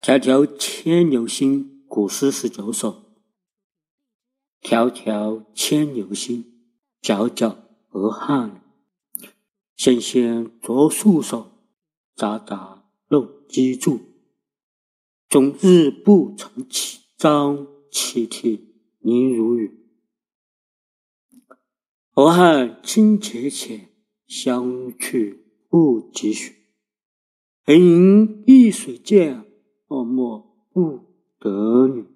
条条牵牛星，古诗十九首。条条牵牛星，皎皎河汉。纤纤擢素手，札札弄机杼。终日不成起，朝泣涕零如雨。河汉清且浅，相去不几许。盈盈一水间。脉脉不得语。